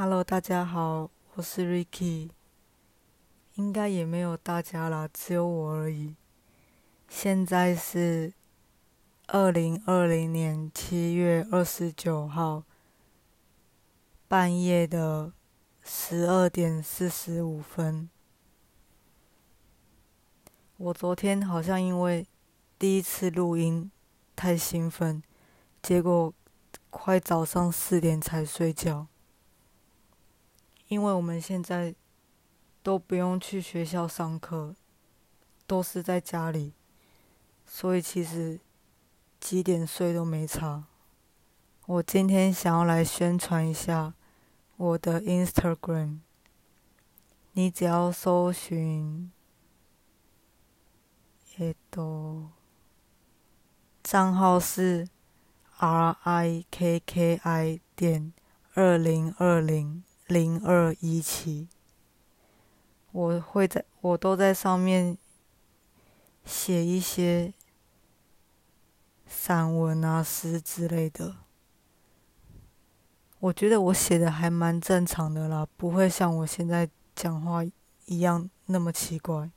Hello，大家好，我是 Ricky。应该也没有大家啦，只有我而已。现在是二零二零年七月二十九号半夜的十二点四十五分。我昨天好像因为第一次录音太兴奋，结果快早上四点才睡觉。因为我们现在都不用去学校上课，都是在家里，所以其实几点睡都没差。我今天想要来宣传一下我的 Instagram，你只要搜寻，えっと，账号是 R I K K I 点二零二零。 零二一七，我会在，我都在上面写一些散文啊、诗之类的。我觉得我写的还蛮正常的啦，不会像我现在讲话一样那么奇怪。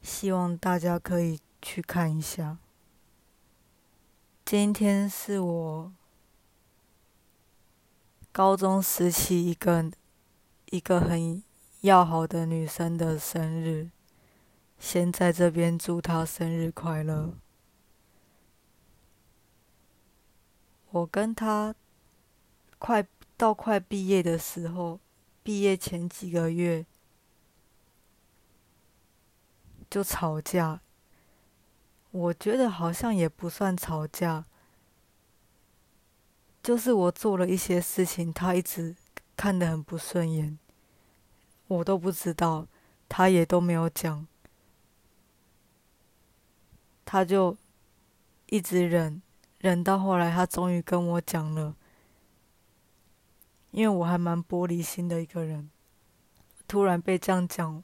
希望大家可以去看一下。今天是我。高中时期，一个一个很要好的女生的生日，先在这边祝她生日快乐。我跟她快到快毕业的时候，毕业前几个月就吵架。我觉得好像也不算吵架。就是我做了一些事情，他一直看得很不顺眼，我都不知道，他也都没有讲，他就一直忍，忍到后来，他终于跟我讲了，因为我还蛮玻璃心的一个人，突然被这样讲，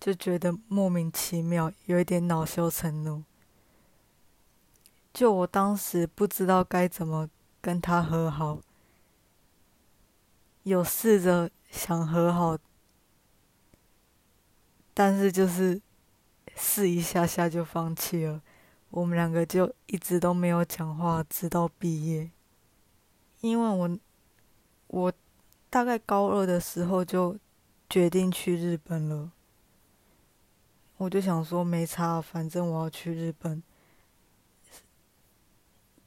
就觉得莫名其妙，有一点恼羞成怒。就我当时不知道该怎么跟他和好，有试着想和好，但是就是试一下下就放弃了。我们两个就一直都没有讲话，直到毕业。因为我我大概高二的时候就决定去日本了，我就想说没差，反正我要去日本。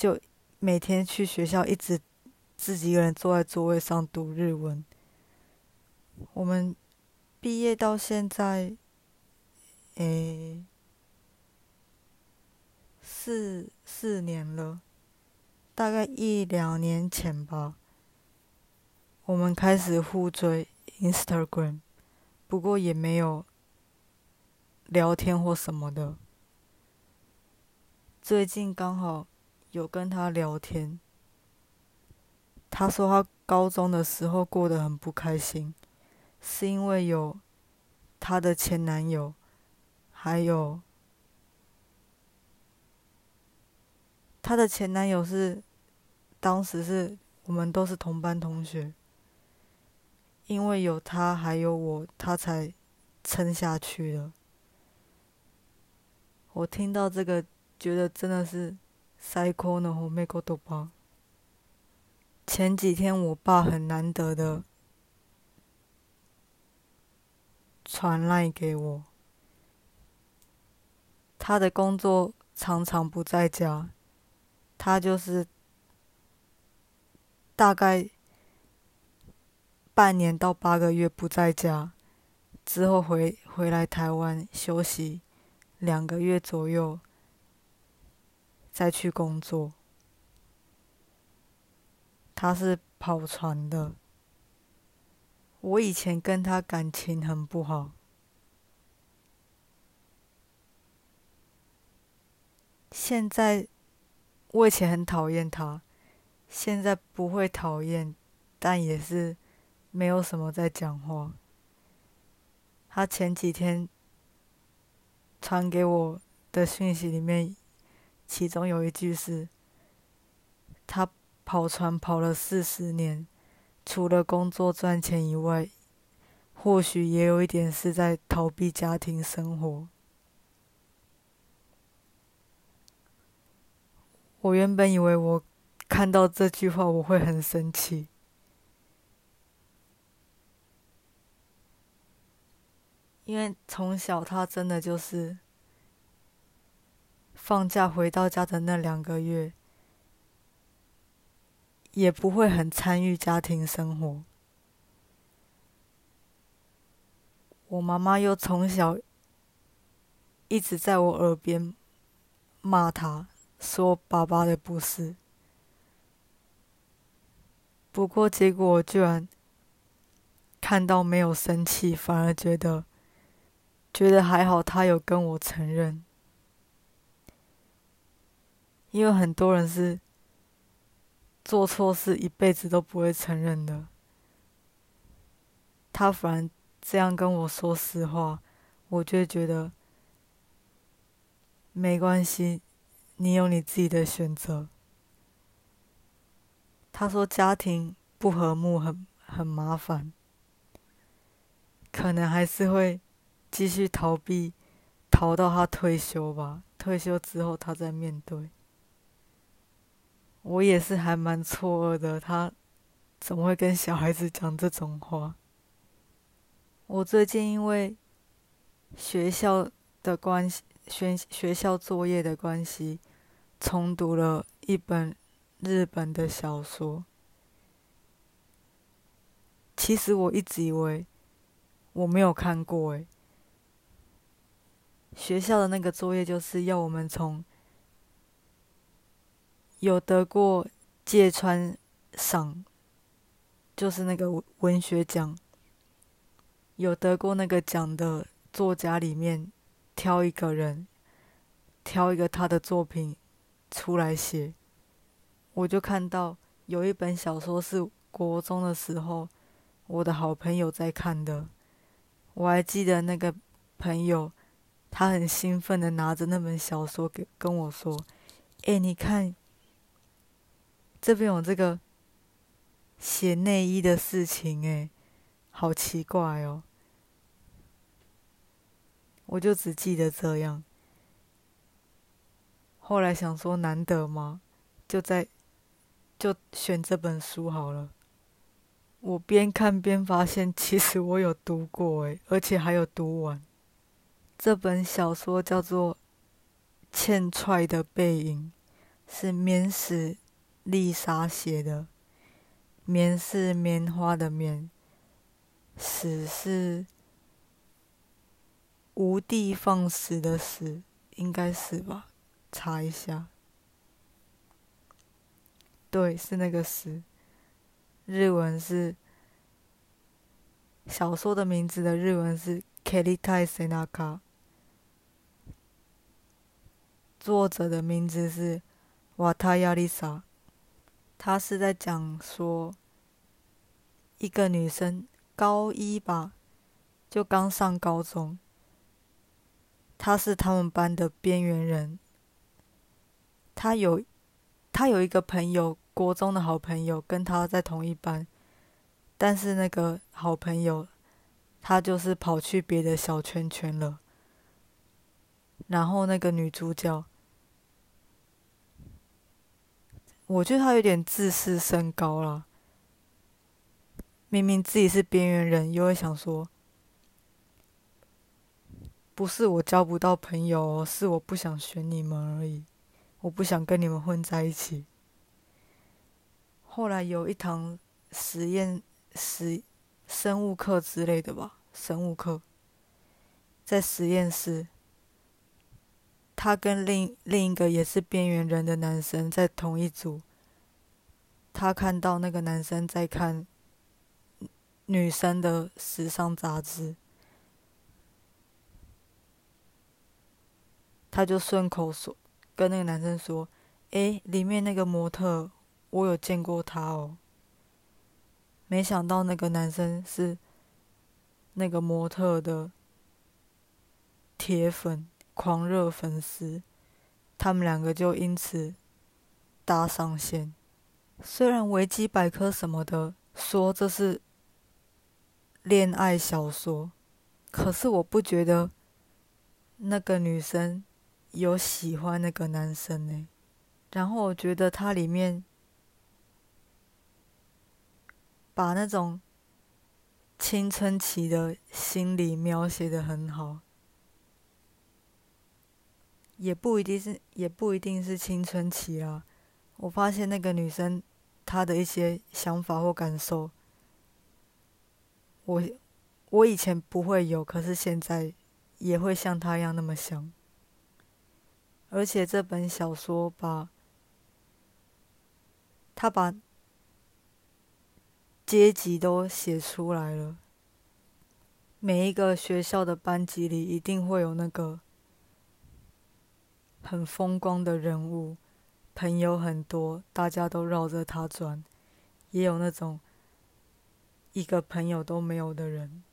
就每天去学校，一直自己一个人坐在座位上读日文。我们毕业到现在，诶，四四年了，大概一两年前吧，我们开始互追 Instagram，不过也没有聊天或什么的。最近刚好。有跟他聊天，他说他高中的时候过得很不开心，是因为有他的前男友，还有他的前男友是当时是我们都是同班同学，因为有他还有我，他才撑下去的。我听到这个，觉得真的是。塞科呢？后美国都包。前几天我爸很难得的传赖给我，他的工作常常不在家，他就是大概半年到八个月不在家，之后回回来台湾休息两个月左右。再去工作，他是跑船的。我以前跟他感情很不好，现在我以前很讨厌他，现在不会讨厌，但也是没有什么在讲话。他前几天传给我的讯息里面。其中有一句是，他跑船跑了四十年，除了工作赚钱以外，或许也有一点是在逃避家庭生活。我原本以为我看到这句话我会很生气，因为从小他真的就是放假回到家的那两个月，也不会很参与家庭生活。我妈妈又从小一直在我耳边骂他。说爸爸的不是，不过结果我居然看到没有生气，反而觉得觉得还好，他有跟我承认，因为很多人是做错事一辈子都不会承认的，他反而这样跟我说实话，我就觉得没关系。你有你自己的选择。他说家庭不和睦很很麻烦，可能还是会继续逃避，逃到他退休吧。退休之后他再面对。我也是还蛮错愕的，他怎么会跟小孩子讲这种话？我最近因为学校的关系。学学校作业的关系，重读了一本日本的小说。其实我一直以为我没有看过诶。学校的那个作业就是要我们从有得过芥川赏，就是那个文学奖，有得过那个奖的作家里面。挑一个人，挑一个他的作品出来写。我就看到有一本小说是国中的时候，我的好朋友在看的。我还记得那个朋友，他很兴奋的拿着那本小说给跟我说：“哎，你看，这边有这个写内衣的事情，哎，好奇怪哦。”我就只记得这样。后来想说难得吗？就在就选这本书好了。我边看边发现，其实我有读过诶，而且还有读完。这本小说叫做《欠踹的背影》，是棉史丽莎写的。棉是棉花的棉，死是。无地放矢的死，应该是吧？查一下。对，是那个死。日文是小说的名字的日文是《Keritai Senaka》，作者的名字是瓦塔亚丽莎。他是在讲说，一个女生高一吧，就刚上高中。她是他们班的边缘人。他有，他有一个朋友，国中的好朋友，跟他在同一班。但是那个好朋友，他就是跑去别的小圈圈了。然后那个女主角，我觉得他有点自视甚高了。明明自己是边缘人，又会想说。不是我交不到朋友，是我不想选你们而已。我不想跟你们混在一起。后来有一堂实验实生物课之类的吧，生物课，在实验室，他跟另另一个也是边缘人的男生在同一组。他看到那个男生在看女生的时尚杂志。他就顺口说，跟那个男生说：“诶，里面那个模特，我有见过他哦。”没想到那个男生是那个模特的铁粉、狂热粉丝，他们两个就因此搭上线。虽然维基百科什么的说这是恋爱小说，可是我不觉得那个女生有喜欢那个男生呢。然后我觉得它里面把那种青春期的心理描写的很好，也不一定是，也不一定是青春期啊。我发现那个女生她的一些想法或感受，我我以前不会有，可是现在也会像她一样那么想。而且这本小说把。他把阶级都写出来了。每一个学校的班级里，一定会有那个很风光的人物，朋友很多，大家都绕着他转；也有那种一个朋友都没有的人。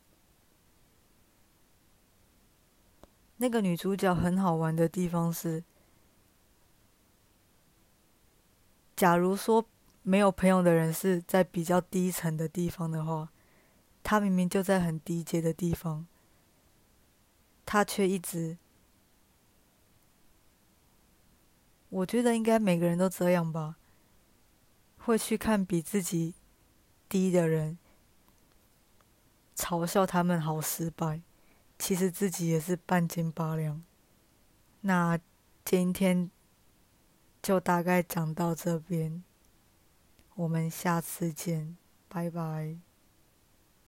那个女主角很好玩的地方是。假如说没有朋友的人是在比较低层的地方的话，她明明就在很低阶的地方，她却一直……我觉得应该每个人都这样吧，会去看比自己低的人，嘲笑他们好失败，其实自己也是半斤八两。那今天。就大概讲到这边，我们下次见，拜拜。